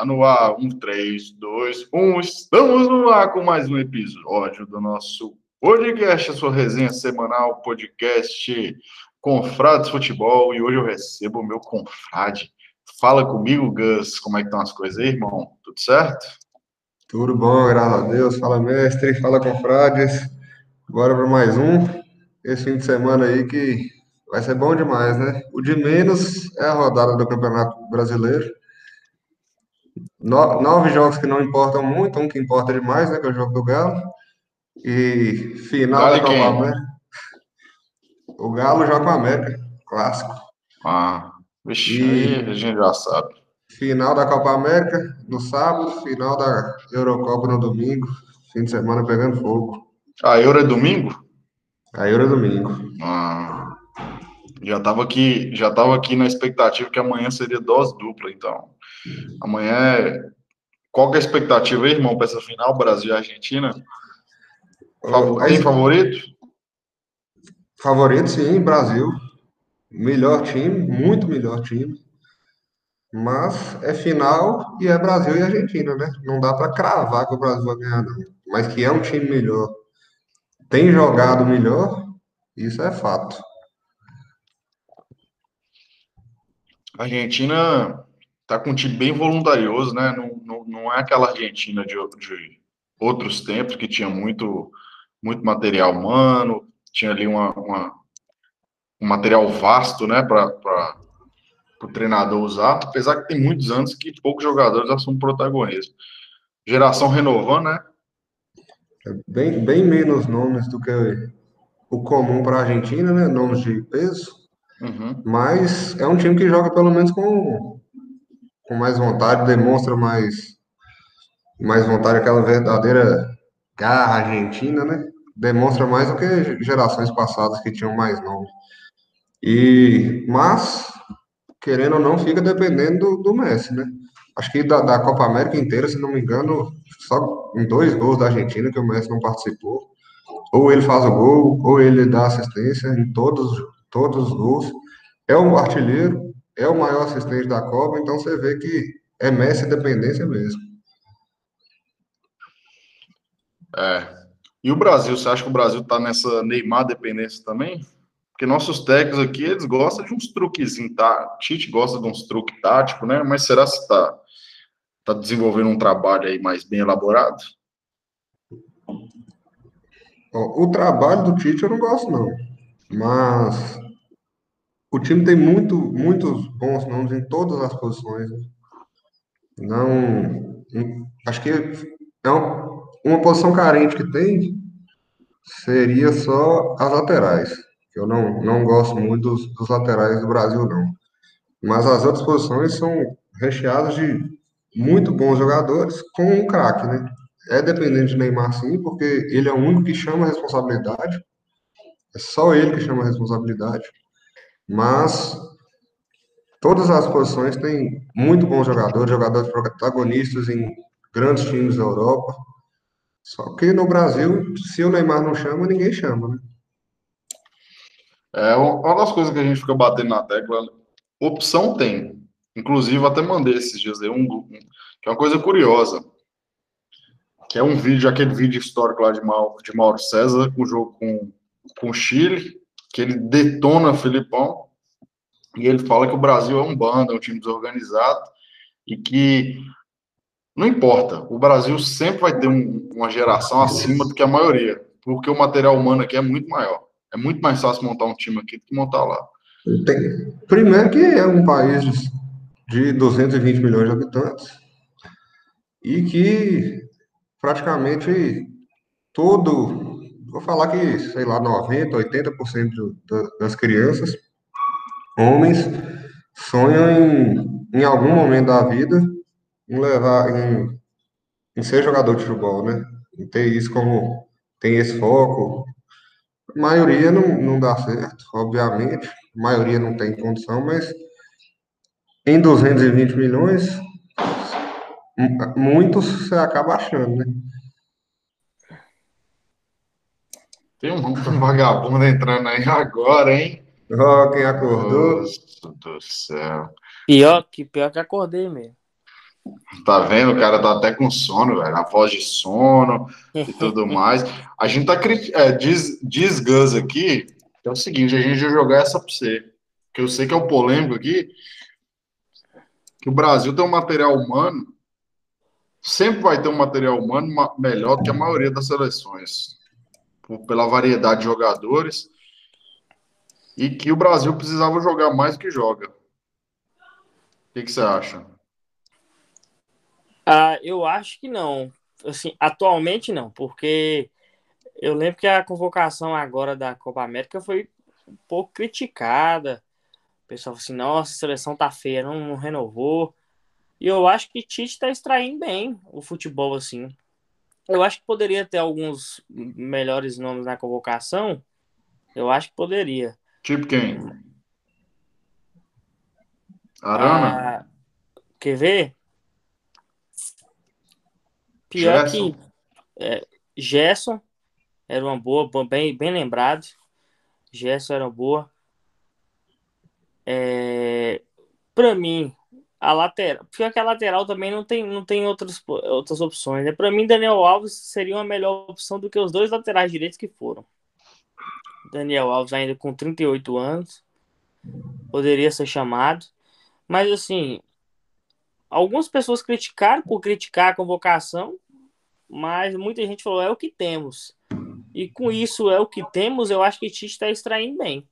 Tá no ar, um, três, dois, um. Estamos no ar com mais um episódio do nosso podcast, a sua resenha semanal, podcast Confrades Futebol. E hoje eu recebo o meu confrade. Fala comigo, Gus, como é que estão as coisas aí, irmão? Tudo certo? Tudo bom, graças a Deus. Fala, mestre. Fala, confrades. Bora para mais um. Esse fim de semana aí que vai ser bom demais, né? O de menos é a rodada do Campeonato Brasileiro no, nove jogos que não importam muito, um que importa demais, né? Que é o jogo do Galo. E final Galo da Copa América. O Galo joga com a América, clássico. Ah, vixe, e... a gente já sabe. Final da Copa América no sábado, final da Eurocopa no domingo, fim de semana pegando fogo. A Euro é domingo? A Euro é domingo. Ah, já estava aqui, já tava aqui na expectativa que amanhã seria dose dupla, então. Amanhã é... Qual é a expectativa aí, irmão, para essa final, Brasil e Argentina? Tem favorito? Favorito, sim, Brasil. Melhor time, muito melhor time. Mas é final e é Brasil e Argentina, né? Não dá para cravar que o Brasil vai ganhar, não. Mas que é um time melhor, tem jogado melhor, isso é fato. Argentina tá com um time bem voluntarioso, né? Não, não, não é aquela Argentina de, de outros tempos que tinha muito, muito material humano, tinha ali uma, uma um material vasto, né, para o treinador usar, apesar que tem muitos anos que poucos jogadores assumem protagonismo. Geração renovando, né? É bem, bem menos nomes do que o comum para a Argentina, né? Nomes de peso. Uhum. Mas é um time que joga pelo menos com com mais vontade, demonstra mais, mais vontade, aquela verdadeira garra argentina, né? Demonstra mais do que gerações passadas que tinham mais nome. E, mas, querendo ou não, fica dependendo do, do Messi, né? Acho que da, da, Copa América inteira, se não me engano, só em dois gols da Argentina que o Messi não participou. Ou ele faz o gol, ou ele dá assistência em todos, todos os gols. É um artilheiro, é o maior assistente da Copa, então você vê que é Messi dependência mesmo. É. E o Brasil, você acha que o Brasil tá nessa Neymar dependência também? Porque nossos técnicos aqui, eles gostam de uns truquezinhos, tá? Tite gosta de uns truques táticos, né? Mas será que tá, tá desenvolvendo um trabalho aí mais bem elaborado? O trabalho do Tite eu não gosto, não. Mas o time tem muito, muitos bons nomes em todas as posições. Né? Não, acho que é um, uma posição carente que tem seria só as laterais. Eu não, não gosto muito dos, dos laterais do Brasil, não. Mas as outras posições são recheadas de muito bons jogadores com um craque, né? É dependente de Neymar, sim, porque ele é o único que chama a responsabilidade. É só ele que chama a responsabilidade. Mas todas as posições têm muito bons jogadores, jogadores protagonistas em grandes times da Europa. Só que no Brasil, se o Neymar não chama, ninguém chama, né? É uma das coisas que a gente fica batendo na tecla, opção tem. Inclusive, até mandei esses dias aí um, que é uma coisa curiosa, que é um vídeo, aquele vídeo histórico lá de Mauro, de Mauro César, o jogo com, com o Chile, que ele detona Filipão, e ele fala que o Brasil é um bando, é um time desorganizado, e que não importa, o Brasil sempre vai ter um, uma geração acima do que a maioria, porque o material humano aqui é muito maior. É muito mais fácil montar um time aqui do que montar lá. Tem, primeiro que é um país de 220 milhões de habitantes e que praticamente todo vou falar que, sei lá, 90%, 80% das crianças, homens, sonham em, em algum momento da vida em levar, em, em ser jogador de futebol, né? Em ter isso como, tem esse foco. A maioria não, não dá certo, obviamente. A maioria não tem condição, mas em 220 milhões, muitos você acaba achando, né? Tem um vagabundo entrando aí agora, hein? Ó, oh, quem acordou? Nossa do céu. Pior que, pior que acordei mesmo. Tá vendo? O cara tá até com sono, velho. A voz de sono e tudo mais. A gente tá é, diz, diz Gus aqui, que é o seguinte, a gente vai jogar essa pra você. Que eu sei que é o polêmico aqui. Que o Brasil tem um material humano. Sempre vai ter um material humano melhor do que a maioria das seleções. Pela variedade de jogadores. E que o Brasil precisava jogar mais do que joga. O que, que você acha? Ah, eu acho que não. Assim, atualmente não, porque eu lembro que a convocação agora da Copa América foi um pouco criticada. O pessoal falou assim: nossa, a seleção tá feia, não, não renovou. E eu acho que Tite está extraindo bem o futebol, assim. Eu acho que poderia ter alguns melhores nomes na convocação. Eu acho que poderia. Tipo quem? Arana? Ah, quer ver? Pior Gerson. que é, Gerson era uma boa, bem, bem lembrado. Gerson era uma boa. É, para mim, a lateral. Pior que a lateral também não tem, não tem outras, outras opções. Né? Para mim, Daniel Alves seria uma melhor opção do que os dois laterais direitos que foram. Daniel Alves, ainda com 38 anos, poderia ser chamado. Mas, assim, algumas pessoas criticaram por criticar a convocação, mas muita gente falou: é o que temos. E com isso, é o que temos, eu acho que Tite está extraindo bem.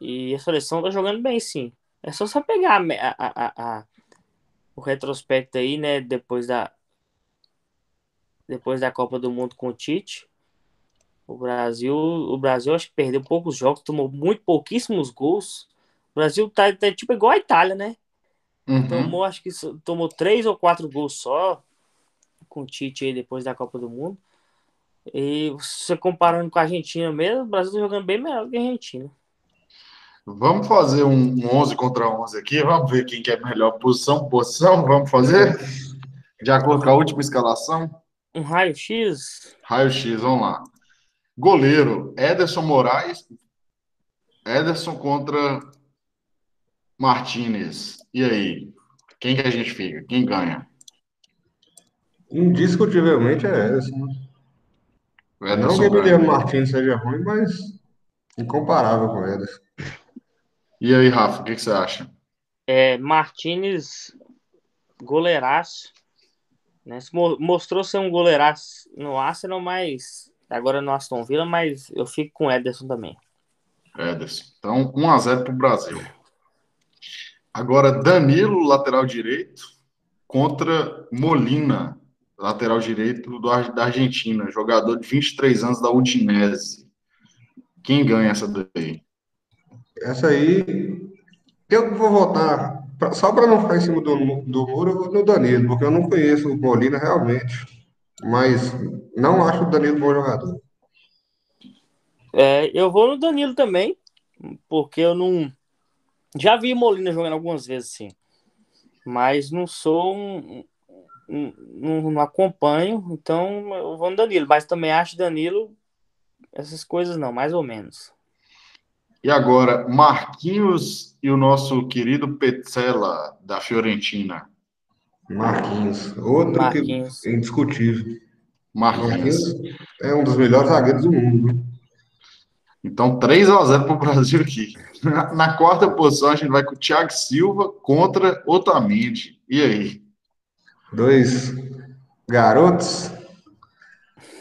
E a seleção está jogando bem, sim. É só você pegar a, a, a, o retrospecto aí, né? Depois da, depois da Copa do Mundo com o Tite. O Brasil, o Brasil acho que perdeu poucos jogos, tomou muito pouquíssimos gols. O Brasil tá, tá tipo igual a Itália, né? Uhum. Tomou, acho que tomou três ou quatro gols só com o Tite aí depois da Copa do Mundo. E você comparando com a Argentina mesmo, o Brasil tá jogando bem melhor que a Argentina. Vamos fazer um 11 contra 11 aqui, vamos ver quem que é melhor posição, posição, vamos fazer? De acordo com a última escalação? Um raio-x? Raio-x, vamos lá. Goleiro, Ederson Moraes. Ederson contra Martinez. E aí? Quem que a gente fica? Quem ganha? Indiscutivelmente é Ederson. Ederson Não que Emiliano Martins seja ruim, mas incomparável com Ederson. E aí, Rafa, o que, que, você acha? É, Martins, goleiraço. Né? Mostrou ser um goleiraço no Arsenal, mas agora no Aston Villa, mas eu fico com Ederson também. Ederson. Então, 1x0 para o Brasil. Agora, Danilo, lateral direito, contra Molina, lateral direito do, da Argentina, jogador de 23 anos da Udinese. Quem ganha essa daí? Essa aí, eu vou votar, só para não ficar em cima do, do muro, eu vou no Danilo, porque eu não conheço o Molina realmente, mas não acho o Danilo bom jogador. É, eu vou no Danilo também, porque eu não. Já vi Molina jogando algumas vezes, sim. Mas não sou um, não, acompanho, então eu vou no Danilo, mas também acho Danilo essas coisas não, mais ou menos. E agora, Marquinhos e o nosso querido Petzela, da Fiorentina. Marquinhos, outro Marquinhos. que é indiscutível. Marquinhos. Marquinhos é um dos melhores zagueiros do mundo. Então, 3 a 0 para o Brasil aqui. Na, na, quarta posição, a gente vai com o Thiago Silva contra Otamendi. E aí? Dois garotos,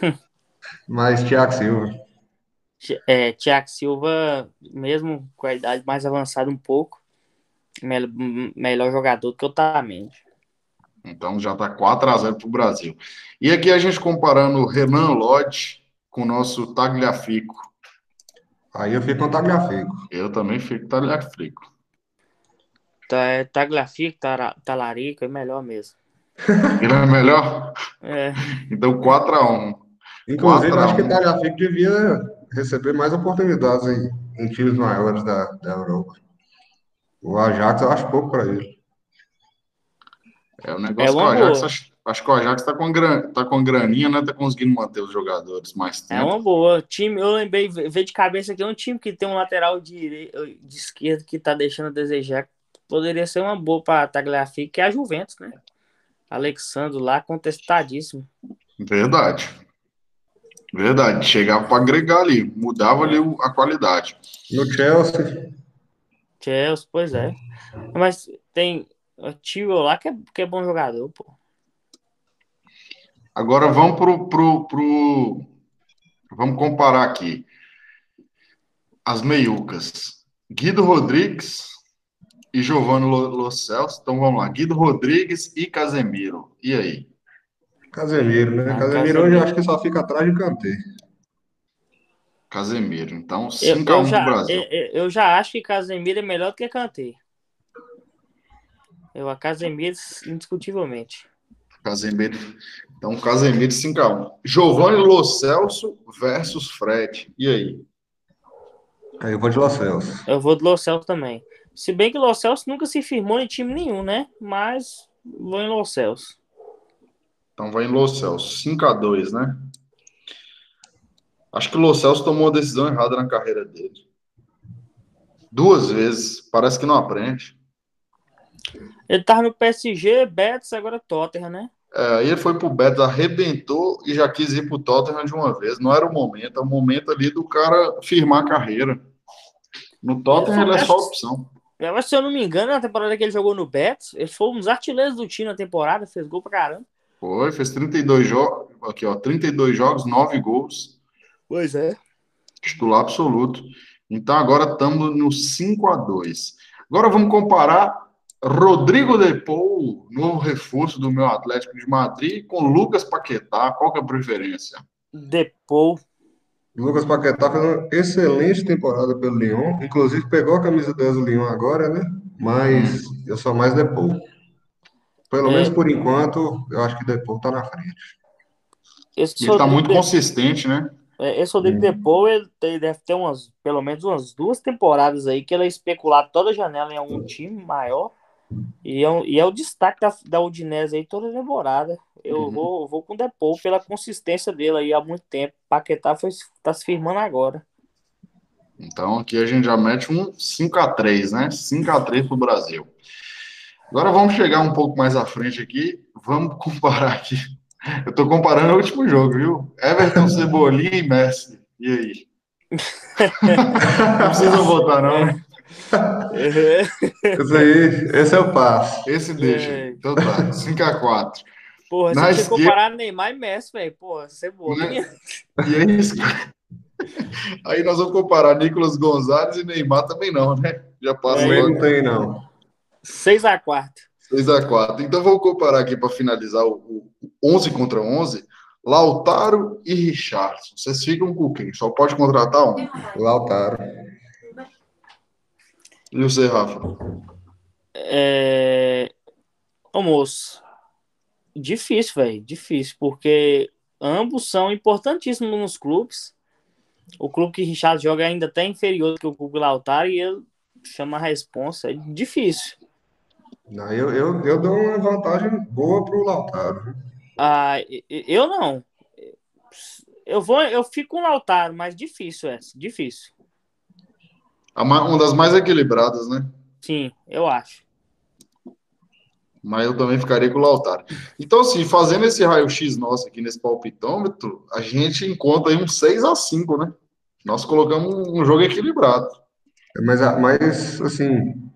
mas Thiago Silva. É, Thiago Silva, mesmo com a idade mais avançada um pouco, melhor jogador do que o Otamendi. Então já está 4 a 0 para o Brasil. E aqui a gente comparando o Renan Lodge com o nosso Tagliafico. Aí eu fico com o Tagliafico. Eu também fico com o Tagliafico. Tá, Tagliafico, Talarico, é melhor mesmo. Ele é melhor? É. Então 4x1. Inclusive, 4 acho que o Tagliafico devia receber mais oportunidades em, em times maiores da, da Europa. O Ajax eu acho pouco para ele. É o negócio é que o Ajax, acho, acho, que o Ajax tá com, gran, tá com graninha, né? Tá conseguindo manter os jogadores mais tempo. É uma boa. Time, eu lembrei, veio de cabeça aqui, é um time que tem um lateral de, de esquerda que tá deixando a desejar. Poderia ser uma boa para Tagliafico, que é a Juventus, né? Alexandre lá, contestadíssimo. Verdade. Verdade. Chegava para agregar ali, mudava ali a qualidade. No Chelsea. Chelsea, pois é. Mas tem o Tio lá que é, que é bom jogador, pô. Agora vamos pro, pro, pro... Vamos comparar aqui. As meiucas. Guido Rodrigues e Giovanni Lo Celso. Então vamos lá. Guido Rodrigues e Casemiro. E aí? Casemiro, né? Ah, Casemiro, hoje eu acho que só fica atrás de Kanté. Casemiro. Então, 5x1 pro Brasil. Eu, eu, já acho que Casemiro é melhor do que Kanté. Eu a Casemiro, indiscutivelmente. Casemiro. Então, Casemiro 5x1. Giovanni Lo Celso versus Fred. E aí? Aí eu vou de Lo Celso. Eu vou de Lo Celso também. Se bem que Lo Celso nunca se firmou em time nenhum, né? Mas vou em Lo Celso. Então vai em Lo Celso. 5x2, né? Acho que o Lo Celso tomou a decisão errada na carreira dele. Duas vezes. Parece que não aprende. Ele tava no PSG, Betis, agora Tottenham, né? É, aí ele foi pro Betis, arrebentou e já quis ir pro Tottenham de uma vez. Não era o momento, é o momento ali do cara firmar a carreira. No Tottenham ele, é só opção. Mas se eu não me engano, na temporada que ele jogou no Betis, ele foi um dos artilheiros do time na temporada, fez gol pra caramba. Foi, fez 32 jogos, aqui ó, 32 jogos, 9 gols. Pois é. Titular absoluto. Então agora estamos no 5 a 2 Agora vamos comparar Rodrigo Depou, novo reforço do meu Atlético de Madrid, com Lucas Paquetá. Qual que é a preferência? Depou. Lucas Paquetá fez uma excelente temporada pelo Lyon. Inclusive pegou a camisa 10 do Lyon agora, né? Mas hum. eu sou mais Depou. Pelo é. menos por enquanto, eu acho que Depou tá na frente. Esse ele tá muito de... consistente, né? É, esse Rodrigo hum. Depou, ele, ele deve ter umas, pelo menos umas duas temporadas aí que ele é especular toda a janela em algum time maior e é, e é o destaque da, da Udinese aí toda a temporada. Eu uhum. vou, vou com o Depou pela consistência dele aí há muito tempo. Paquetá foi, tá se firmando agora. Então aqui a gente já mete um 5x3, né? 5x3 pro Brasil. Agora vamos chegar um pouco mais à frente aqui. Vamos comparar aqui. Eu tô comparando o último jogo, viu? Everton, Cebolinha e Messi. E aí? não precisa votar, não, né? Esse aí, esse é o passo. Esse deixa. É. Então tá, 5x4. Porra, Na você esquerda... comparar Neymar e Messi, velho. Porra, Cebolinha. Né? E é isso. Aí nós vamos comparar Nicolas Gonzalez e Neymar também não, né? Já passa é, Não tem, não. 6x4. 6x4. Então vamos comparar aqui para finalizar o, o 11 contra 11. Lautaro e Richardson. Vocês ficam com quem? Só pode contratar um? Lautaro. E você, Rafa? É... Ô, moço, difícil, velho, difícil, porque ambos são importantíssimos nos clubes. O clube que Richard joga ainda até inferior do que o clube Lautaro e ele chama a responsa. É difícil. Não, eu, eu, eu dou uma vantagem boa pro Lautaro. Ah, eu não. Eu vou, eu fico com o Lautaro, mas difícil essa, difícil. Uma das mais equilibradas, né? Sim, eu acho. Mas eu também ficaria com o Lautaro. Então, assim, fazendo esse raio-x nosso aqui nesse palpitômetro, a gente encontra aí um 6 a 5 né? Nós colocamos um jogo equilibrado. Mas, mas assim.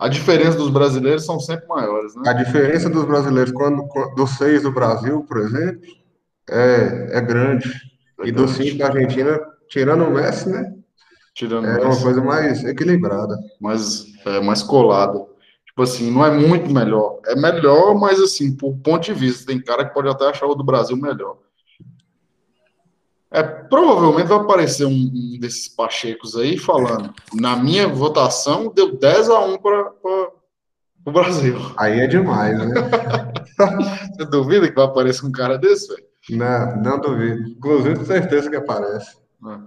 A diferença dos brasileiros são sempre maiores, né? A diferença dos brasileiros, quando, dos seis do Brasil, por exemplo, é, é grande. É e dos cinco da Argentina, tirando o Messi, né? Tirando é uma coisa mais equilibrada. Mais, é, mais colada. Tipo assim, não é muito melhor. É melhor, mas assim, por ponto de vista, tem cara que pode até achar o do Brasil melhor. É, provavelmente vai aparecer um, um desses pachecos aí falando. Na minha votação, deu 10 a 1 para o Brasil. Aí é demais, né? Você duvida que vai aparecer um cara desse, velho? Não, não duvido. Inclusive, com certeza que aparece. É.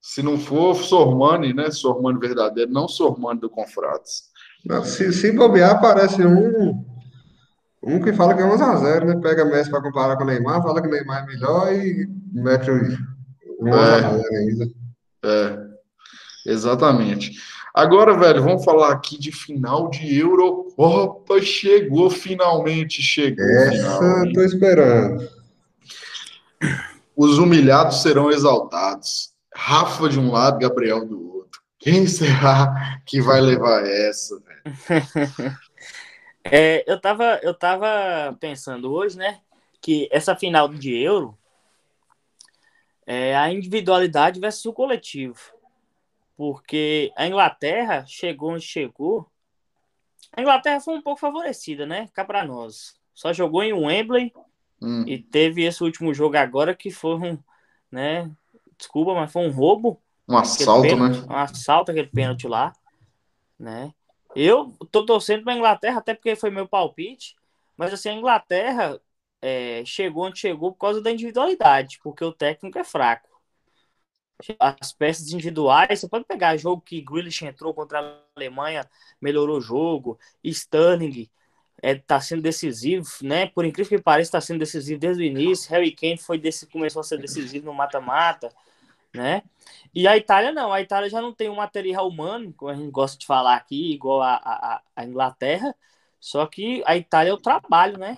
Se não for Sormani, né? Sormani verdadeiro, não Sormani do Confrades. se, se bobear, aparece um, um que fala que é 1x0, né? Pega Messi para comparar com o Neymar, fala que o Neymar é melhor e mete o 1x0 é. ainda. É. Exatamente. Agora, velho, vamos falar aqui de final de Eurocopa. Chegou finalmente, chegou. Essa final, tô esperando. Os humilhados serão exaltados. Rafa de um lado, Gabriel do outro. Quem será que vai levar essa, velho? é, eu, tava, eu tava pensando hoje, né, que essa final de Euro é a individualidade versus o coletivo. Porque a Inglaterra chegou onde chegou. A Inglaterra foi um pouco favorecida, né? Cá para nós. Só jogou em Wembley hum. e teve esse último jogo agora que foi um, né? Desculpa, mas foi um roubo. Um assalto, pênalti, né? Um assalto, aquele pênalti lá, né? Eu tô torcendo para Inglaterra, até porque foi meu palpite, mas assim, a Inglaterra é, chegou onde chegou por causa da individualidade, porque o técnico é fraco. As peças individuais, você pode pegar jogo que Grealish entrou contra a Alemanha, melhorou o jogo, Sterling é, tá sendo decisivo, né? Por incrível que pareça, está sendo decisivo desde o início. Harry Kane foi desse, começou a ser decisivo no mata-mata, né? E a Itália não, a Itália já não tem um material humano, como a gente gosta de falar aqui, igual a, a, a Inglaterra, só que a Itália é o trabalho, né?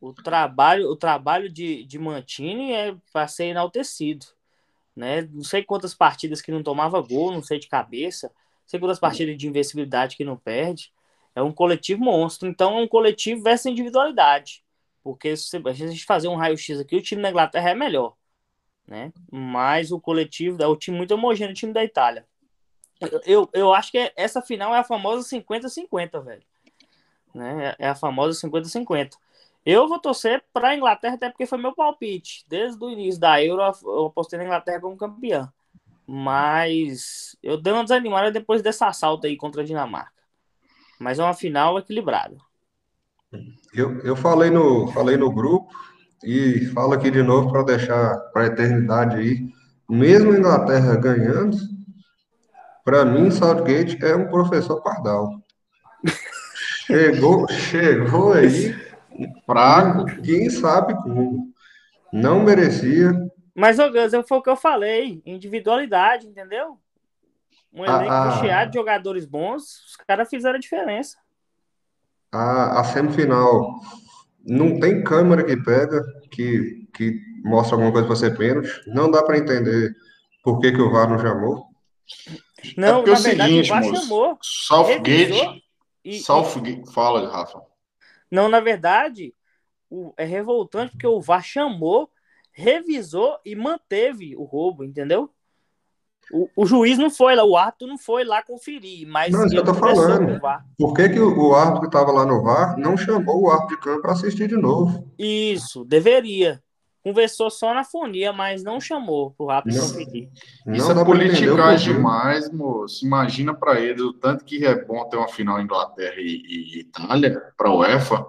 O trabalho, o trabalho de, de Mantini é para ser enaltecido, né? Não sei quantas partidas que não tomava gol, não sei de cabeça, não sei quantas partidas de invencibilidade que não perde. É um coletivo monstro, então é um coletivo versus individualidade. Porque se a gente fazer um raio-x aqui, o time da Inglaterra é melhor, né? Mas o coletivo é o time muito homogêneo, o time da Itália. Eu, eu acho que essa final é a famosa 50-50, velho. Né? É a famosa 50-50. Eu vou torcer para a Inglaterra, até porque foi meu palpite. Desde o início da Euro, eu apostei na Inglaterra como campeã. Mas eu dei uma desanimada depois desse assalto aí contra a Dinamarca. Mas é uma final equilibrada. Eu, eu falei, no, falei no grupo e falo aqui de novo para deixar para a eternidade aí. Mesmo a Inglaterra ganhando, para mim, Southgate é um professor pardal. Chegou, chegou aí fraco, quem sabe como. Não merecia. Mas, ô Gus, foi o que eu falei, individualidade, entendeu? Um elenco a, cheio de jogadores bons, os caras fizeram a diferença. A, a semifinal não tem câmera que pega, que, que mostra alguma coisa para ser pênalti. Não dá para entender por que, que o VAR não chamou. Não, é na é verdade, seguinte, o VAR moço, chamou. Southgate. E, Southgate. Fala, Rafa. Não, na verdade, o, é revoltante porque o VAR chamou, revisou e manteve o roubo, entendeu? O, o juiz não foi lá, o árbitro não foi lá conferir, mas. Não, eu tô falando. Por que, que o, o árbitro que estava lá no VAR não chamou o árbitro de campo para assistir de novo? Isso, deveria. Conversou só na fonia, mas não chamou pro árbitro conferir. Isso é politicagem demais, moço. Imagina para eles o tanto que é bom ter uma final Inglaterra e, e Itália para o UEFA.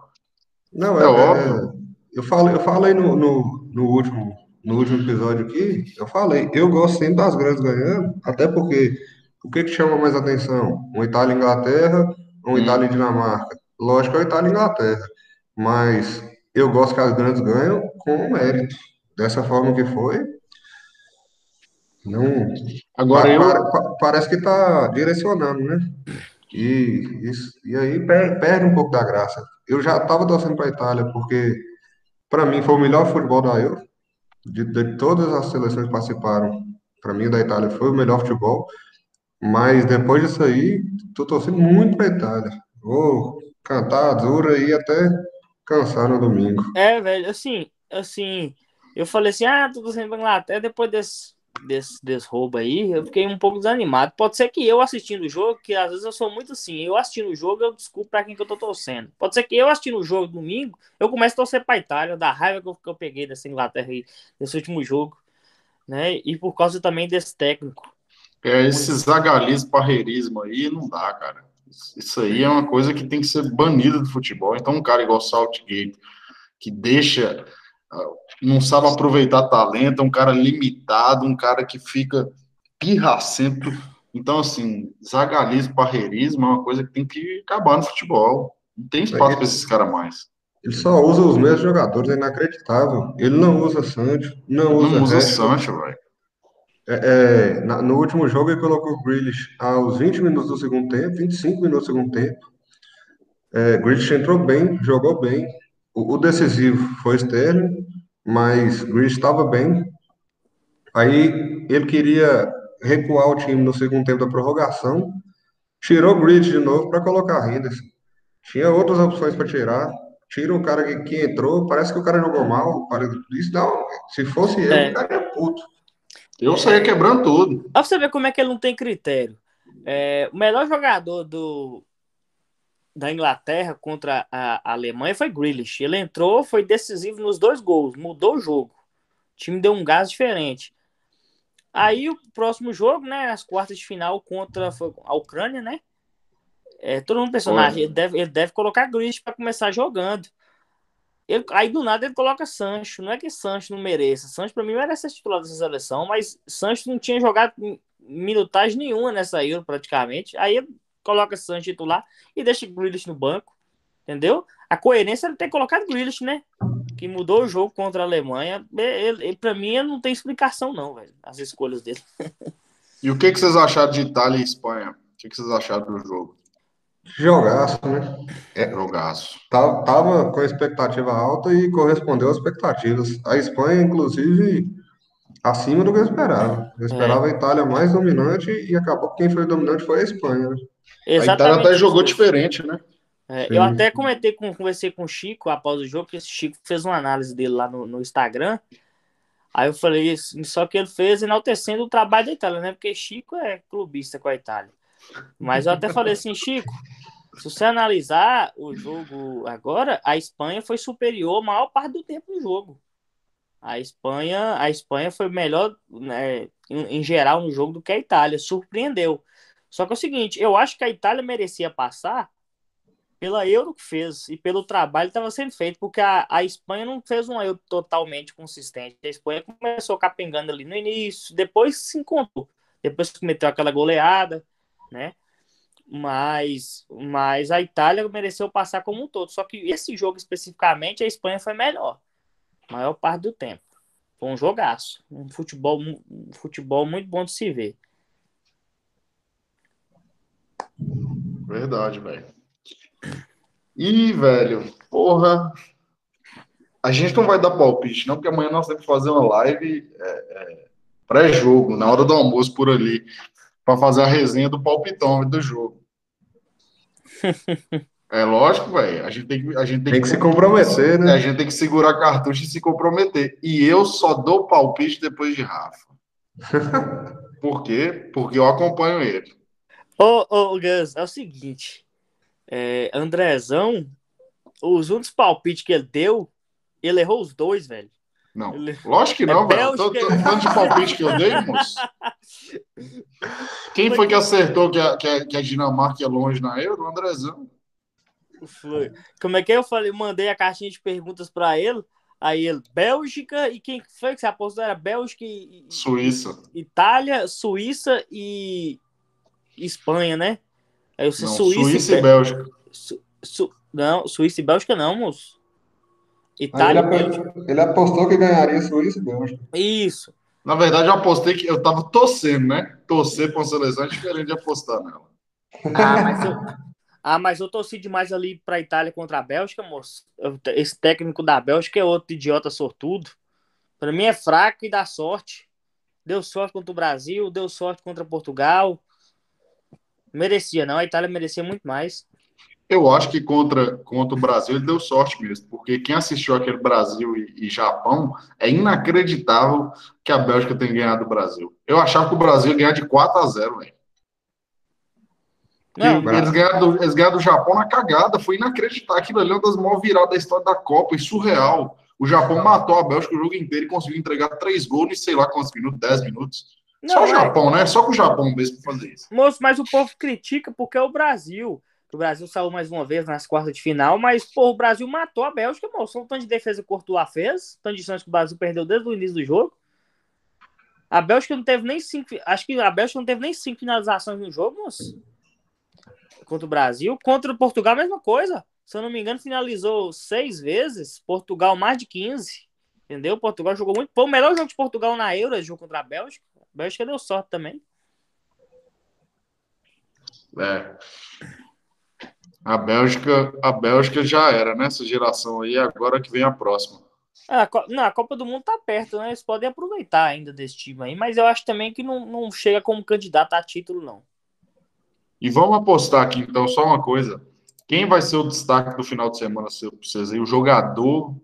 Não, é, é óbvio. É, eu, falei, eu falei no, no, no último no último episódio aqui, eu falei, eu gosto sempre das grandes ganhando, até porque o que, que chama mais atenção? Um Itália e Inglaterra, um hum. Itália e Dinamarca. Lógico que é o Itália e Inglaterra, mas eu gosto que as grandes ganham com mérito. Dessa forma que foi. Não. Agora eu... Pa, parece que está direcionando, né? E, isso, e aí perde, perde um pouco da graça. Eu já estava torcendo para a Itália, porque para mim foi o melhor futebol da Euro de, de todas as seleções que participaram, para mim, da Itália foi o melhor futebol. Mas depois disso aí, tô torcendo muito para a Itália. Vou cantar dura e até cansar no domingo. É, velho, assim, assim, eu falei assim, ah, tô torcendo pra Inglaterra depois desse desse, desse roubo aí, eu fiquei um pouco desanimado. Pode ser que eu assistindo o jogo, que às vezes eu sou muito assim, eu assistindo o jogo, eu desculpo pra quem que eu tô torcendo. Pode ser que eu assistindo o jogo domingo, eu comece a torcer pra Itália, da raiva que eu, que eu peguei dessa Inglaterra aí, desse último jogo, né? E por causa também desse técnico. É, esse zagalismo, parreirismo aí, não dá, cara. Isso aí é uma coisa que tem que ser banida do futebol. Então, um cara igual Saltgate, que deixa não sabe aproveitar talento, é um cara limitado, um cara que fica pirracento. Então, assim, zagalismo, parreirismo é uma coisa que tem que acabar no futebol. Não tem espaço para esses caras mais. Ele só usa os mesmos jogadores, é inacreditável. Ele não usa Sancho, não usa. Não usa Sancho, velho. É, é, no último jogo ele colocou o Grealish aos 20 minutos do segundo tempo, 25 minutos do segundo tempo. É, Grealish entrou bem, jogou bem. O, o decisivo foi Sterling, mas Grealish estava bem. Aí ele queria recuar o time no segundo tempo da prorrogação, tirou o Grealish de novo para colocar Henderson. Tinha outras opções para tirar. Tira o cara que, que, entrou, parece que o cara jogou mal. Isso não, se fosse ele, é. o cara é puto. Eu saía quebrando tudo. Pra você ver como é que ele não tem critério. É, o melhor jogador do, da Inglaterra contra a, Alemanha foi Grealish. Ele entrou, foi decisivo nos dois gols, mudou o jogo. O time deu um gás diferente. Aí o próximo jogo, né, as quartas de final contra a Ucrânia, né? É, todo mundo personagem, ele deve, ele deve colocar Grealish para começar jogando. Ele, aí do nada ele coloca Sancho. Não é que Sancho não mereça. Sancho para mim merece ser titular dessa seleção, mas Sancho não tinha jogado minutagem nenhuma nessa Euro praticamente. Aí coloca Sancho titular e deixa Grealish no banco. Entendeu? A coerência é ter colocado Grealish, né? Que mudou o jogo contra a Alemanha. Ele, ele para mim não tem explicação não, velho, as escolhas dele. e o que, que vocês acharam de Itália e Espanha? O que, que vocês acharam do jogo? Jogaço, né? É, jogaço. Tava, tava com a expectativa alta e correspondeu às expectativas. A Espanha, inclusive, acima do que eu esperava. Eu esperava é. a Itália mais dominante e acabou que quem foi dominante foi a Espanha. Exatamente. A Itália até jogou diferente, né? É, eu até comentei com, conversei com o Chico após o jogo, que esse Chico fez uma análise dele lá no, no Instagram. Aí eu falei isso, só que ele fez enaltecendo o trabalho da Itália, né? Porque Chico é clubista com a Itália. Mas eu até falei assim, Chico, se você analisar o jogo agora, a Espanha foi superior a maior parte do tempo no jogo. A Espanha, a Espanha foi melhor né, em, em, geral no jogo do que a Itália, surpreendeu. Só que é o seguinte, eu acho que a Itália merecia passar pela Euro que fez e pelo trabalho que estava sendo feito, porque a, a Espanha não fez uma Euro totalmente consistente. A Espanha começou capengando ali no início, depois se encontrou, depois cometeu aquela goleada, né? Mas, mas a Itália mereceu passar como um todo. Só que esse jogo especificamente, a Espanha foi melhor. maior parte do tempo. Foi um jogaço. Um futebol, um futebol muito bom de se ver. Verdade, velho. E, velho, porra. A gente não vai dar palpite, não, porque amanhã nós temos que fazer uma live é, é, pré-jogo, na hora do almoço por ali para fazer a resenha do palpitão do jogo. É lógico, velho. A gente tem que, a gente tem, tem que, que, se comprometer, né? A gente tem que segurar cartucho e se comprometer. E eu só dou palpite depois de Rafa. Por quê? Porque eu acompanho ele. Ô, ô Gus, é o seguinte. É, Andrezão, os únicos palpites que ele deu, ele errou os dois, velho. Não, lógico que não, é velho. Tô falando de palpite que eu dei, moço. Quem foi que acertou que a, que a, que a Dinamarca é longe na Euro? O Andrezão. Foi. Como é que eu falei? Mandei a caixinha de perguntas para ele. Aí ele, Bélgica e quem foi que você apostou? Era Bélgica e. Suíça. Itália, Suíça e. Espanha, né? Aí você não, Suíça, Suíça e, Bélgica. Su, su, não, Suíça e Bélgica não, moço. Itália. Ele, ele, apostou que ganharia Suíça e Bélgica. Isso. Na verdade, eu apostei que eu tava torcendo, né? Torcer para uma seleção é diferente de apostar nela. Ah, mas eu, ah, mas eu torci demais ali para a Itália contra a Bélgica, moço. Esse técnico da Bélgica é outro idiota sortudo. Para mim é fraco e dá sorte. Deu sorte contra o Brasil, deu sorte contra Portugal. Merecia, não. A Itália merecia muito mais. Eu acho que contra, contra o Brasil ele deu sorte mesmo, porque quem assistiu aquele Brasil e, e, Japão é inacreditável que a Bélgica tenha ganhado o Brasil. Eu achava que o Brasil ia ganhar de 4 a 0, velho. Eles ganharam, do, eles ganharam do Japão na cagada, foi inacreditável. Aquilo ali é uma das maiores viradas da história da Copa, e surreal. O Japão matou a Bélgica o jogo inteiro e conseguiu entregar três gols em sei lá quantos minutos, 10 minutos. Não, Só o Japão, é... né? Só com o Japão mesmo fazer isso. Moço, mas o povo critica porque é o Brasil o Brasil saiu mais uma vez nas quartas de final, mas pô, o Brasil matou a Bélgica, moço. O tanto de defesa que o Courtois fez, tanto de chances que o Brasil perdeu desde o início do jogo. A Bélgica não teve nem cinco. Acho que a Bélgica não teve nem cinco finalizações no jogo, moço. Contra o Brasil. Contra o Portugal, a mesma coisa. Se eu não me engano, finalizou seis vezes. Portugal, mais de 15. Entendeu? Portugal jogou muito. Foi o melhor jogo de Portugal na Euro, jogo contra a Bélgica. A Bélgica deu sorte também. É. A Bélgica, a Bélgica já era nessa né, geração aí, agora que vem a próxima. Ah, não, a Copa do Mundo tá perto, né? Eles podem aproveitar ainda desse time aí, mas eu acho também que não, não chega como candidato a título, não. E vamos apostar aqui, então, só uma coisa. Quem vai ser o destaque do final de semana, para vocês aí? O jogador,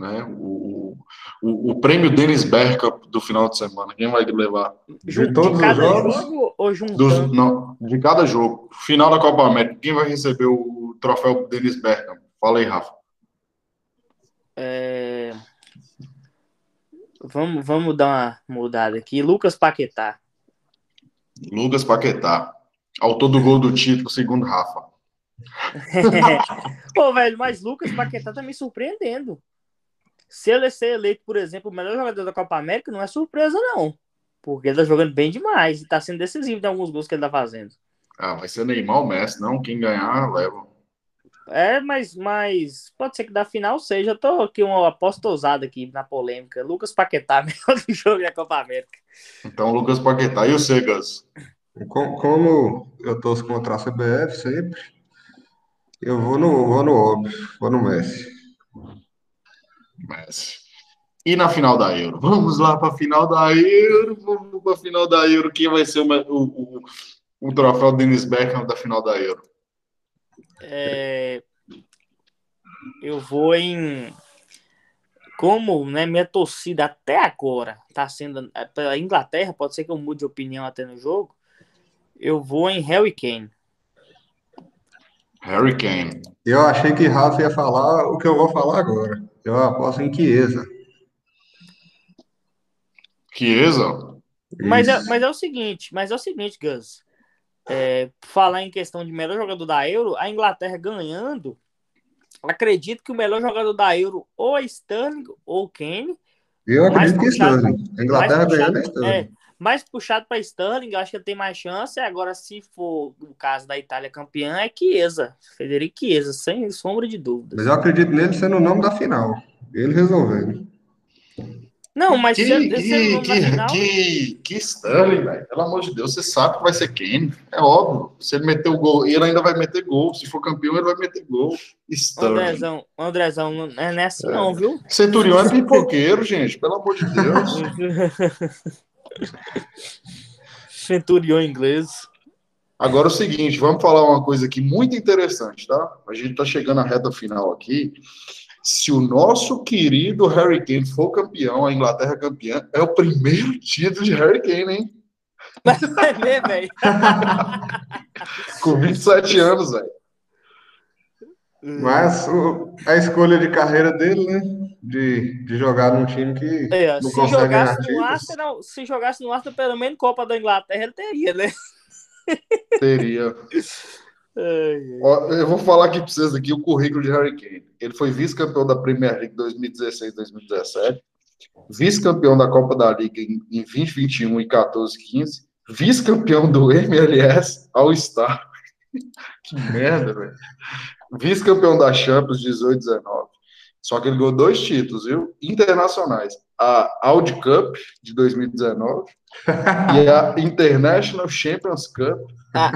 né? O, o, o prêmio Dennis Bergkamp do final de semana. Quem vai levar? De todos os jogos? Jogo ou Dos, não, de cada jogo. Final da Copa América. Quem vai receber o troféu Dennis Bergkamp? Fala aí, Rafa. É... Vamos, vamos dar uma mudada aqui. Lucas Paquetá. Lucas Paquetá. Autor do gol do título, segundo Rafa. Pô, velho, mas Lucas Paquetá tá me surpreendendo. Se ele ser eleito, por exemplo, o melhor jogador da Copa América, não é surpresa, não. Porque ele tá jogando bem demais e tá sendo decisivo em alguns gols que ele tá fazendo. Ah, vai ser Neymar ou Messi, não? Quem ganhar, leva. É, mas, mas pode ser que da final seja. Eu tô aqui uma aposta ousada aqui na polêmica. Lucas Paquetá, melhor do jogo da Copa América. Então, Lucas Paquetá e o Segas. Como eu torço contra a CBF sempre, eu vou no, vou no óbvio, vou no Messi. Messi. E na final da Euro? Vamos lá para a final da Euro, vamos para a final da Euro. Quem vai ser o, o, o, o troféu Dennis Beckham da final da Euro? É... Eu vou em como né, minha torcida até agora está sendo é, pela Inglaterra, pode ser que eu mude de opinião até no jogo. Eu vou em Harry Kane. Harry Kane. Eu achei que Rafa ia falar o que eu vou falar agora. Eu aposto em Chiesa. Chiesa? Mas é, mas é o seguinte, mas é o seguinte, Gus. É, falar em questão de melhor jogador da Euro, a Inglaterra ganhando, acredito que o melhor jogador da Euro ou é Sterling ou Kane. Eu acredito que é Sterling. A Inglaterra ganhando é Sterling. É, mais puxado para Sterling, acho que ele tem mais chance. Agora, se for o caso da Itália campeã, é Chiesa. Federico Chiesa, sem sombra de dúvida. Mas eu acredito nele sendo o nome da final. Ele resolvendo. Não, mas que, se, que, se que, final... que, que Sterling, velho. Pelo amor de Deus, você sabe que vai ser Kane. É óbvio. Se ele meter o gol, ele ainda vai meter gol. Se for campeão, ele vai meter gol. Sterling. Andrezão, Andrezão, não é nessa é. não, viu? Centurião é pipoqueiro, gente. Pelo amor de Deus. Centurião inglês. Agora é o seguinte, vamos falar uma coisa aqui muito interessante, tá? A gente tá chegando à reta final aqui. Se o nosso querido Harry Kane for campeão, a Inglaterra campeã, é o primeiro título de Harry Kane, hein? Vai ver, velho. Com 27 anos, velho. Mas o, a escolha de carreira dele, né? De, de jogar num time que é, não se consegue jogasse no Arsenal, Se jogasse no Arsenal, pelo menos Copa da Inglaterra, ele teria, né? Teria. eu vou falar aqui para vocês aqui o currículo de Harry Kane. Ele foi vice-campeão da Premier League 2016-2017, vice-campeão da Copa da Liga em, em 2021 e 14-15, vice-campeão do MLS All-Star. que merda, velho vice-campeão da Champions 18-19. Só que ele ganhou dois títulos, viu? Internacionais. A Audi Cup de 2019 e a International Champions Cup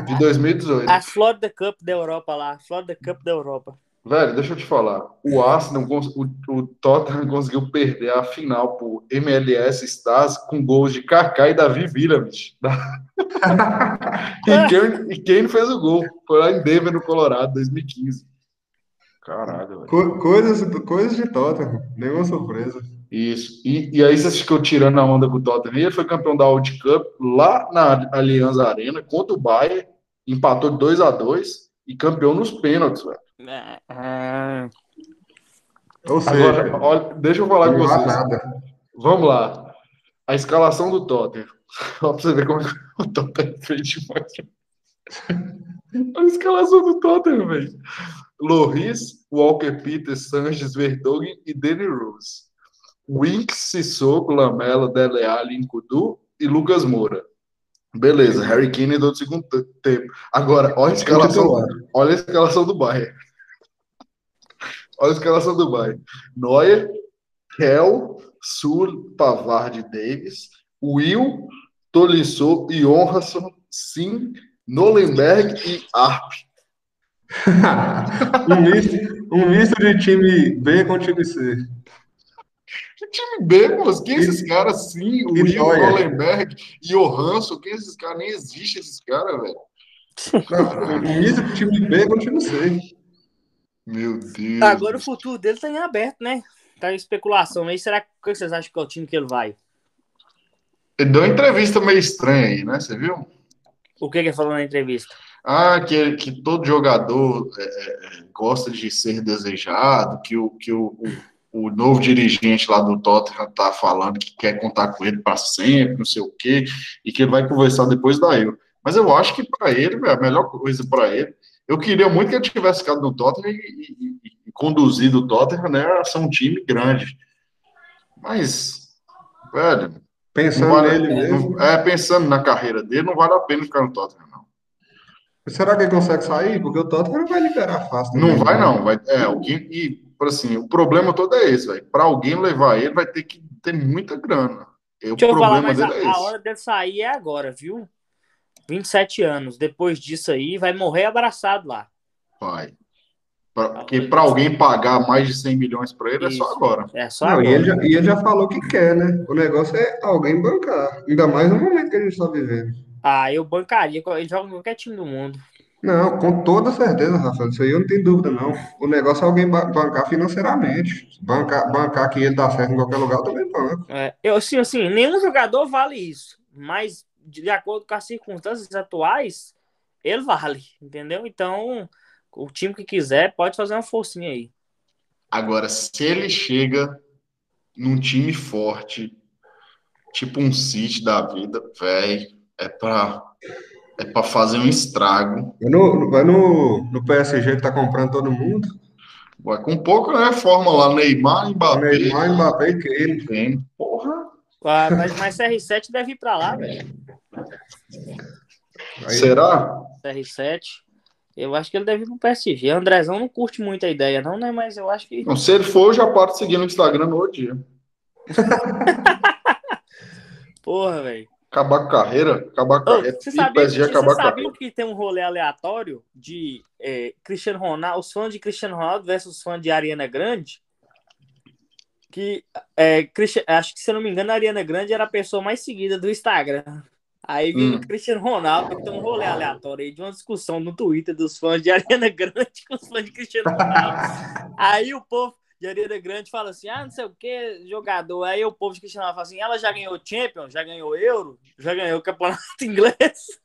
de 2018. A Florida Cup da Europa lá. Florida Cup da Europa. Velho, deixa eu te falar. O Arsenal, o, o Tottenham conseguiu perder a final por MLS Stars com gols de Kaká e Davi Villa, bicho. e, quem, e quem fez o gol? Foi lá em Denver, no Colorado, 2015. Caralho, velho. Co coisas, coisas de Tottenham, nenhuma surpresa. Isso. E, e aí você ficou tirando a onda com o Tottenham. Ele foi campeão da World Cup lá na Allianz Arena contra o Bayern, empatou 2 a 2 e campeão nos pênaltis, velho. É... Ou seja, Agora, olha, deixa eu falar com vocês. Nada. Vamos lá. A escalação do Tottenham. Só pra você ver como o Tottenham fez demais. A escalação do Tottenham, velho. Loris, Walker Peters, Sanches, Vertonghen e Danny Rose. Winks, Sissoko, Lamela, Dele Alli, Incudu e Lucas Moura. Beleza, Harry Kane do segundo tempo. Agora, olha a escalação, olha a escalação do Bayern. Olha a escalação do Bayern. Neuer, Kel, Sul, Pavard Davis, Will, Tolisso, Johansson, Sim, Nolenberg e Arp. um, misto, um misto de time B com time C. Time B, moço, quem é esses caras sim? O Will, Nolenberg e Johansson, quem é esses caras? Nem existe esses caras, velho. Um misto de time B com time C. Meu Deus. Agora o futuro dele tá em aberto, né? Tá em especulação. Mas será que, que vocês acham que é o time que ele vai? Ele deu uma entrevista meio estranha aí, né? Você viu? O que, que ele falou na entrevista? Ah, que, que todo jogador é, é, gosta de ser desejado, que o, que o, o, o novo dirigente lá do Tottenham tá falando que quer contar com ele para sempre, não sei o quê, e que ele vai conversar depois da Euro. Mas eu acho que para ele, a melhor coisa para ele, eu queria muito que ele tivesse ficado no Tottenham e, e, e conduzido o Tottenham né, a ser um time grande. Mas, velho, Pensando vale, nele mesmo. É, pensando na carreira dele, não vale a pena ficar no Tottenham, não. Será que ele consegue sair? Porque o Tottenham não vai liberar fácil. Não vai, não. Vai, é, alguém, e, assim, o problema todo é esse, velho. Para alguém levar ele, vai ter que ter muita grana. E Deixa eu falar, mas a, é a hora dele sair é agora, viu? 27 anos. Depois disso aí, vai morrer abraçado lá. Vai. Porque para alguém pagar mais de 100 milhões para ele Isso. é só agora. É só Não, agora. E ele, já, e ele já falou que quer, né? O negócio é alguém bancar. Ainda mais no momento que a gente está vivendo. Ah, eu bancaria. Ele joga em qualquer time do mundo. Não, com toda certeza, Rafael. Isso aí eu não tenho dúvida, não. O negócio é alguém bancar financeiramente. Bancar, bancar que ele dá certo em qualquer lugar, eu também banco. É, eu, assim, assim, nenhum jogador vale isso. Mas, de acordo com as circunstâncias atuais, ele vale, entendeu? Então o time que quiser pode fazer uma forcinha aí. Agora, se ele chega num time forte, tipo um City da vida, velho, é pra, é pra fazer um estrago. Vai no, vai no, no PSG que tá comprando todo mundo. Vai com pouco, né? Forma lá Neymar, Mbappé. Neymar, Mbappé e Kane. Tem, porra. Ah, mas, mas CR7 deve ir pra lá, velho. Será? CR7. Eu acho que ele deve ir pro PSG. O Andrezão não curte muito a ideia, não, né? Mas eu acho que. Não, se ele for, eu já paro de seguir no Instagram no outro dia. Porra, velho. Acabar com a carreira, acabar com a carreira. Você sabia, PSG, você acabar sabia que tem um rolê aleatório de é, Cristiano Ronaldo, os fãs de Cristiano Ronaldo versus os fãs de Ariana Grande? Que é, acho que, se eu não me engano, a Ariana Grande era a pessoa mais seguida do Instagram. Aí vem hum. o Cristiano Ronaldo, que tem um rolê aleatório aí de uma discussão no Twitter dos fãs de Ariana Grande com os fãs de Cristiano Ronaldo. aí o povo de Ariana Grande fala assim: ah, não sei o que, jogador. Aí o povo de Cristiano Ronaldo fala assim: ela já ganhou Champions, já ganhou Euro, já ganhou o Campeonato Inglês.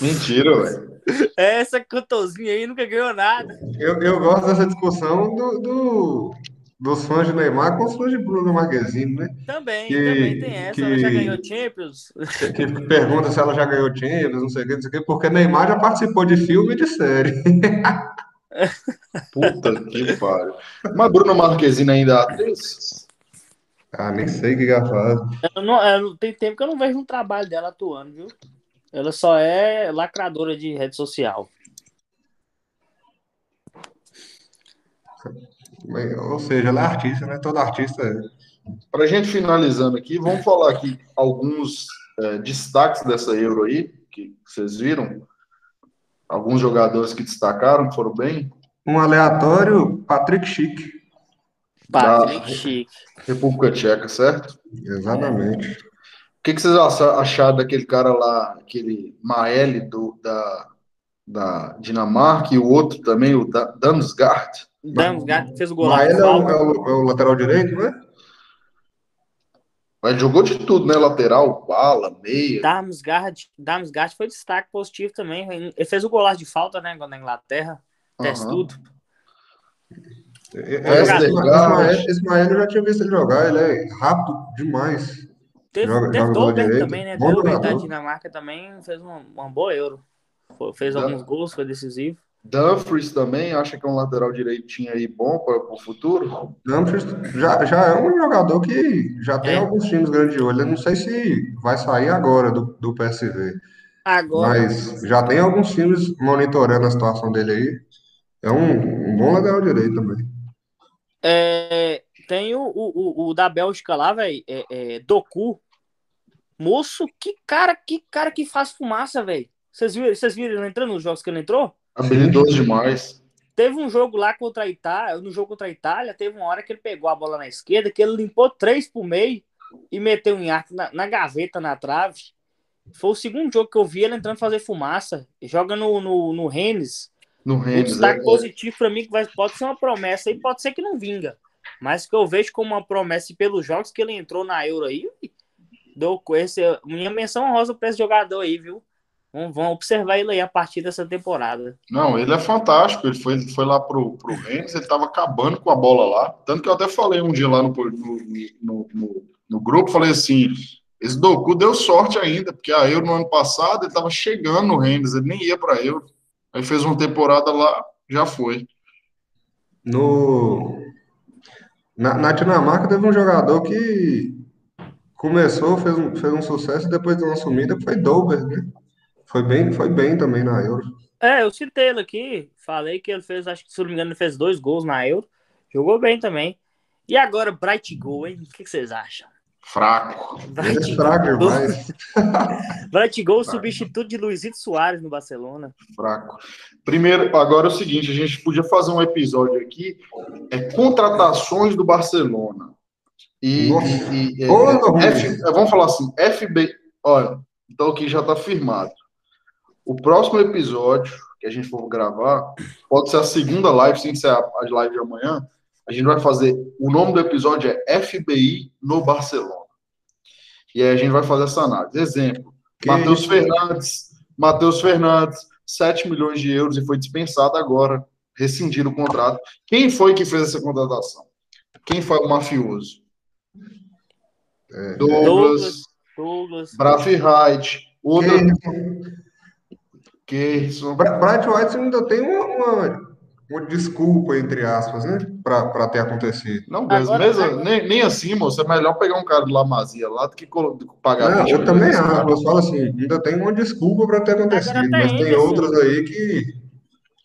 Mentira, velho. Essa cantozinha aí nunca ganhou nada. Eu, eu gosto dessa discussão do, do dos fãs de Neymar com os fãs de Bruno Marquezine, né? Também, que, também tem essa. Que, ela já ganhou Champions. Que pergunta se ela já ganhou Champions, não sei o que, não sei o que, porque Neymar já participou de filme e de série. Puta que pariu. Mas Bruno Marquezine ainda é atriz? Ah, nem sei o que ela faz. Não, tem tempo que eu não vejo um trabalho dela atuando, viu? Ela só é lacradora de rede social. Ou seja, ela é artista, né? Todo artista é. Para a gente finalizando aqui, vamos falar aqui alguns é, destaques dessa Euro aí, que vocês viram. Alguns jogadores que destacaram, foram bem. Um aleatório, Patrick Schick. Patrick Schick. República Tcheca, certo? Exatamente. O que, que vocês acharam daquele cara lá, aquele Maeli do, da, da Dinamarca e o outro também, o Damsgaard? Damsgaard fez o gol lá. Ele é o, é, o, é o, lateral direito, né? Mas jogou de tudo, né? Lateral, bala, meia. Damsgaard, Damsgaard foi destaque positivo também. Ele fez o golaço de falta, né? Na Inglaterra. Fez uhum. tudo. É, é, Ismael, Ismael eu já tinha visto ele jogar, ele é rápido demais. Teve, joga, teve joga também, né? Bom da Dinamarca também fez uma, uma boa Euro. Fez alguns gols, foi decisivo. Dumfries também, acha que é um lateral direitinho aí bom para o futuro? Dumfries já, já é um jogador que já tem é. alguns times grandes de olho. Eu não sei se vai sair agora do, do PSV. Agora. Mas já tem alguns times monitorando a situação dele aí. É um, um bom lateral direito também. É, tem o, o, o, da Bélgica lá, velho, é, é, Doku. Moço, que cara, que cara que faz fumaça, velho. Vocês viram, vocês viram ele entrando nos jogos que ele entrou? Habilidoso demais. Teve um jogo lá contra a Itália, no jogo contra a Itália, teve uma hora que ele pegou a bola na esquerda, que ele limpou três pro meio e meteu em arte na, na, gaveta, na trave. Foi o segundo jogo que eu vi ele entrando fazer fumaça. Joga no, no, no Rennes. No Rennes. O destaque é, positivo para mim que vai, pode ser uma promessa e pode ser que não vinga. Mas que eu vejo como uma promessa e pelos jogos que ele entrou na Euro aí, dou esse, minha menção rosa para esse jogador aí, viu? Vamos, vamos, observar ele aí a partir dessa temporada. Não, ele é fantástico. Ele foi, foi lá pro, pro Rennes, ele tava acabando com a bola lá. Tanto que eu até falei um dia lá no, no, no, no grupo, falei assim: esse Doku deu sorte ainda, porque a Euro no ano passado ele tava chegando no Rennes, ele nem ia para Euro. Aí fez uma temporada lá, já foi. No, na, na Dinamarca teve um jogador que começou, fez um, fez um sucesso e depois deu uma sumida, foi Dober, né? Foi bem, foi bem também na Euro. É, eu citei ele aqui, falei que ele fez, acho que se não me engano, ele fez dois gols na Euro, jogou bem também. E agora, Bright Goal, hein? O que vocês acham? Fraco. Bright é fraco demais. Bright Goal, substituto de Luizito Soares no Barcelona. Fraco. Primeiro, agora é o seguinte, a gente podia fazer um episódio aqui, é contratações do Barcelona. E, e, e é, F, vamos falar assim, FB, olha, então aqui já está firmado. O próximo episódio que a gente for gravar, pode ser a segunda live, sem ser a, a live de amanhã, a gente vai fazer, o nome do episódio é FBI no Barcelona. E aí a gente vai fazer essa análise. Exemplo, Matheus Fernandes, Matheus Fernandes, 7 milhões de euros e foi dispensado agora, rescindir o contrato. Quem foi que fez essa contratação? Quem foi o mafioso? É. Douglas, Douglas, Brafiheit, Oda... Kerson. Bright White ainda tem uma, uma, uma, desculpa, entre aspas, né? Para ter acontecido. Não, mesmo, mesmo agora... nem, nem assim, moço. É melhor pegar um cara de Lamazia lá do que pagar. Não, eu também acho. Eu falo assim, ainda tem uma desculpa para ter acontecido, mas tem outras aí que.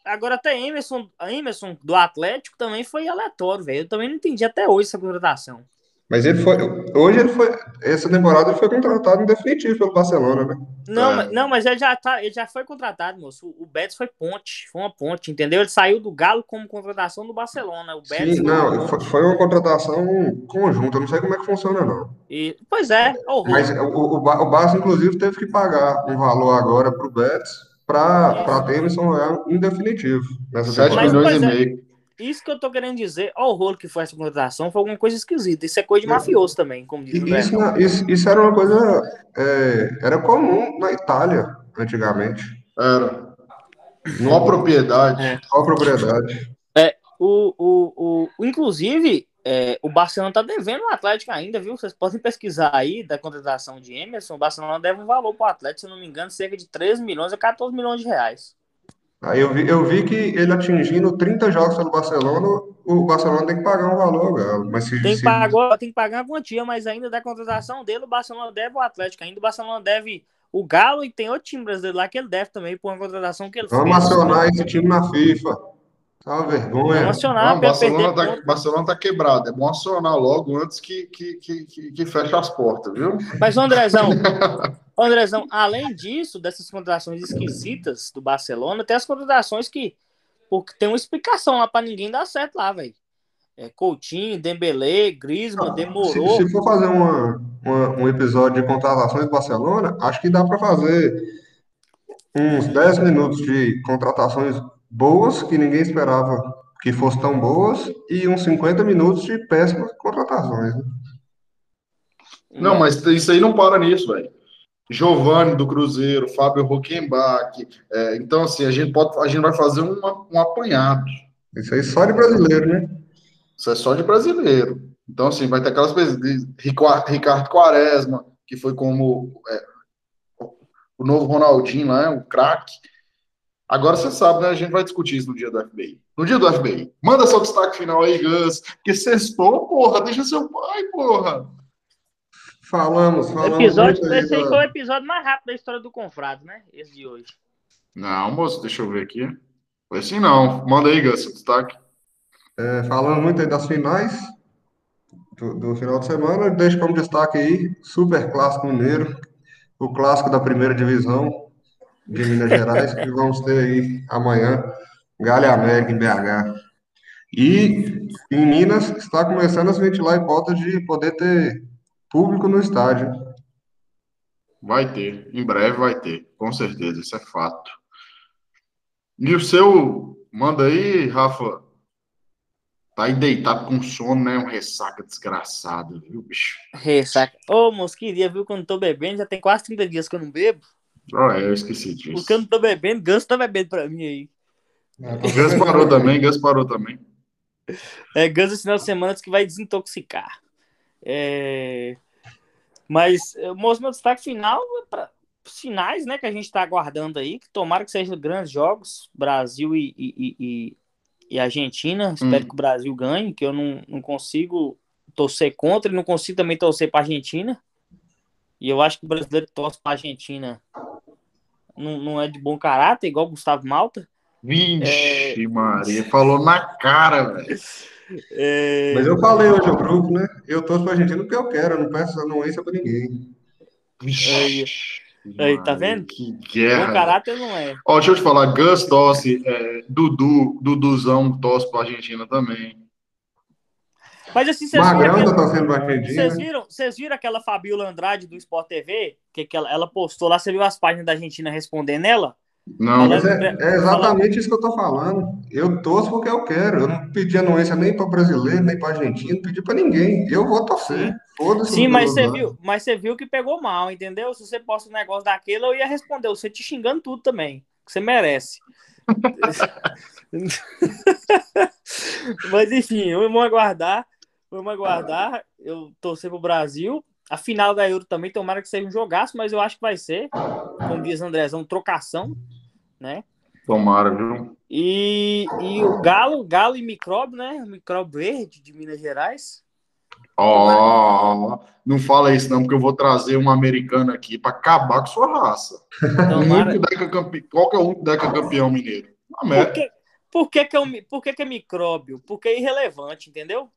Agora até Emerson, Emerson do Atlético também foi aleatório, velho. Eu também não entendi até hoje essa contratação. Mas ele foi. Hoje ele foi. Essa temporada ele foi contratado em definitivo pelo Barcelona, né? Não, é. mas, não, mas ele já, tá, ele já foi contratado, moço. O Betis foi ponte. Foi uma ponte, entendeu? Ele saiu do Galo como contratação do Barcelona. O Betis Sim, não, foi, foi, uma contratação conjunta. Eu não sei como é que funciona, não. E, pois é, horror. Mas o, o, o Barça, inclusive, teve que pagar um valor agora para o Betis para ter Emerson em definitivo. Nessa 7 milhões e é. meio. Isso que eu tô querendo dizer, ó, o rolo que foi essa contratação, foi alguma coisa esquisita. Isso é coisa de é. mafioso também, como diz o isso, isso, isso, era uma coisa. É, era comum na Itália, antigamente. Era. Qual propriedade? É. Propriedade? É, o, o, o, inclusive, é, o Barcelona tá devendo o Atlético ainda, viu? Vocês podem pesquisar aí da contratação de Emerson. O Barcelona deve um valor para o Atlético, se eu não me engano, cerca de 13 milhões a 14 milhões de reais. Aí eu vi, eu vi que ele atingindo 30 jogos pelo Barcelona, o Barcelona tem que pagar um valor, Galo. Mas se, tem, que se... pagar, tem que pagar uma quantia, mas ainda da contratação dele, o Barcelona deve o Atlético. Ainda o Barcelona deve o Galo e tem outro time brasileiro lá que ele deve também por uma contratação que ele Vamos fez. Vamos acionar esse time na FIFA. Tá uma vergonha. Vamos acionar. Não, Barcelona, tá, Barcelona tá quebrado. É bom acionar logo antes que, que, que, que, que feche as portas, viu? Mas, Andrezão, Andrezão, além disso, dessas contratações esquisitas do Barcelona, tem as contratações que porque tem uma explicação lá para ninguém dar certo lá, velho. É, Coutinho, Dembele, Griezmann, ah, demorou. Se, se, for fazer uma, uma, um episódio de contratações do Barcelona, acho que dá para fazer uns 10 minutos de contratações boas, que ninguém esperava que fossem tão boas, e uns 50 minutos de péssimas contratações. Né? Não, mas isso aí não para nisso, velho. Giovanni do Cruzeiro, Fábio Rockenbach. É, então, assim, a gente, pode, a gente vai fazer um, um apanhado. Isso aí só de brasileiro, né? Isso é só de brasileiro. Então, assim, vai ter aquelas coisas de Ricardo Quaresma, que foi como é, o novo Ronaldinho lá, o craque. Agora você sabe, né? A gente vai discutir isso no dia do FBI. No dia do FBI. Manda seu destaque final aí, Gus. Que sextou, porra. Deixa seu pai, porra. Falamos, falamos. O episódio, esse aí foi o episódio mais rápido da história do Confrado, né? Esse de hoje. Não, moço, deixa eu ver aqui. Foi assim não. Manda aí, Gus, seu destaque. É, falando muito aí das finais. do, do, final de semana. Deixo como destaque aí, Super Clássico Mineiro, o clássico da primeira divisão de Minas Gerais, que vamos ter aí amanhã, Galha América em BH. E em Minas está começando a se ventilar a hipótese de poder ter público no estádio. Vai ter, em breve vai ter, com certeza, isso é fato. E o seu, manda aí, Rafa, tá aí deitado com sono, né? Um ressaca desgraçado, viu, bicho? Ressaca. Ô, moço, queria, viu, quando tô bebendo, já tem quase 30 dias que eu não bebo. Oh, é, eu esqueci disso. Porque eu não tô bebendo, Ganso tá bebendo pra mim aí. É, Ganso parou também, Ganso parou também. É, Ganso esse final de semana que vai desintoxicar. É... Mas, moço, meu destaque final é para sinais né, que a gente está aguardando aí, que tomara que sejam grandes jogos, Brasil e, e, e, e Argentina. Espero hum. que o Brasil ganhe, que eu não, não consigo torcer contra e não consigo também torcer para a Argentina. E eu acho que o brasileiro torce para a Argentina não, não é de bom caráter, igual o Gustavo Malta. Vixe, é... Maria, falou na cara, velho. É... Mas eu falei hoje ao grupo, né? Eu torço pra Argentina porque eu quero, eu não peço anuência pra ninguém. Vixe. Aí, tá vendo? Que guerra. Bom caráter não é. Ó, deixa eu te falar, Gus tosse, é, Dudu, Duduzão tosse pra Argentina também. Mas assim, vocês viram, aquela... tá vocês viram, vocês viram aquela Fabiola Andrade do Sport TV? Que, que ela, ela postou lá, você viu as páginas da Argentina respondendo ela? Não, mas é, é exatamente isso que eu tô falando. Eu torço porque eu quero. Eu não pedi anuência nem para brasileiro, nem para argentino, não pedi para ninguém. Eu vou torcer. Sim, mas você, viu, mas você viu que pegou mal, entendeu? Se você posta um negócio daquele, eu ia responder. Você te xingando tudo também. Que você merece. mas enfim, vamos aguardar. Vamos aguardar. Eu torcer pro Brasil. A final da Euro também, tomara que seja um jogaço, mas eu acho que vai ser, como diz Andrezão, trocação, né? Tomara, viu? E, e o Galo, Galo e Micróbio, né? Micróbio Verde de Minas Gerais. Ó, oh, não fala isso não, porque eu vou trazer um americano aqui para acabar com sua raça. Tomara... Um Qual que é o único deca campeão mineiro? Por que, por que, que, é, por que, que é micróbio? Porque é irrelevante, entendeu?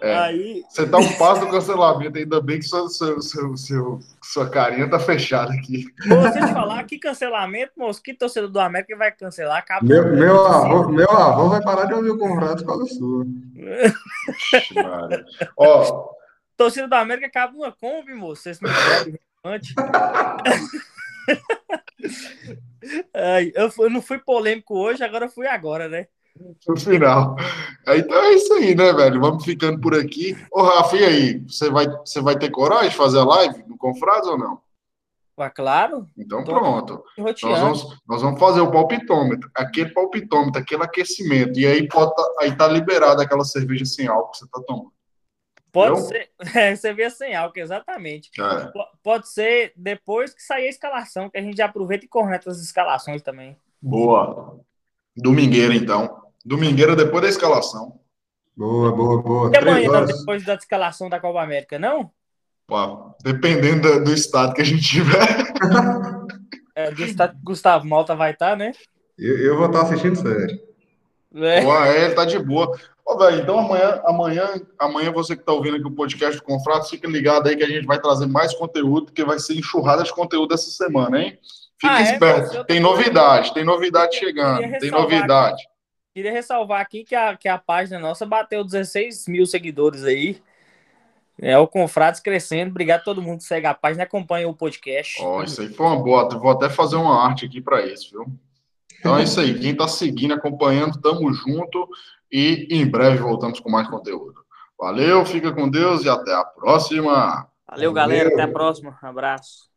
É. Aí... Você tá um passo do cancelamento, ainda bem que seu, seu, seu, sua carinha tá fechada aqui. Você te falar que cancelamento, moço, que torcedor do América vai cancelar? Acaba meu, meu, avô, meu avô vai parar de ouvir o Conrado por causa sua. Ó. Torcida do América acaba uma Kombi, moço. Vocês não antes. Ai, eu, eu não fui polêmico hoje, agora fui agora, né? No final. Então é isso aí, né, velho? Vamos ficando por aqui. Ô, Rafa, e aí? Você vai, você vai ter coragem de fazer a live no Confrades ou não? Ah, claro. Então Tô pronto. Nós vamos, nós vamos fazer o palpitômetro. Aquele palpitômetro, aquele aquecimento. E aí, pode tá, aí tá liberado aquela cerveja sem álcool que você tá tomando. Pode ser. É, cerveja sem álcool, exatamente. É. Pode ser depois que sair a escalação, que a gente já aproveita e corneta as escalações também. Boa. Domingueira, então. Domingueira depois da escalação. Boa, boa, boa. E amanhã, depois da escalação da Copa América, não? Pô, dependendo do, do, estado que a gente tiver. É, do estado que Gustavo Malta vai estar, tá, né? Eu, eu, vou estar assistindo sério. É. Pô, é, ele tá de boa. Ô, velho, então amanhã, amanhã, amanhã você que tá ouvindo aqui o podcast do Confrato, fica ligado aí que a gente vai trazer mais conteúdo, porque vai ser enxurrada de conteúdo essa semana, hein? Fique ah, é? esperto. É? Tem novidade, tem novidade chegando, tem novidade. Aqui, queria ressalvar aqui que a, que a página nossa bateu 16 mil seguidores aí. É o Confrades crescendo. Obrigado a todo mundo que segue a página e acompanha o podcast. Ó, oh, isso aí foi uma boa. Vou até fazer uma arte aqui para isso, viu? Então é isso aí. Quem está seguindo, acompanhando, tamo junto e em breve voltamos com mais conteúdo. Valeu, fica com Deus e até a próxima. Valeu, galera. Até a próxima. Um abraço.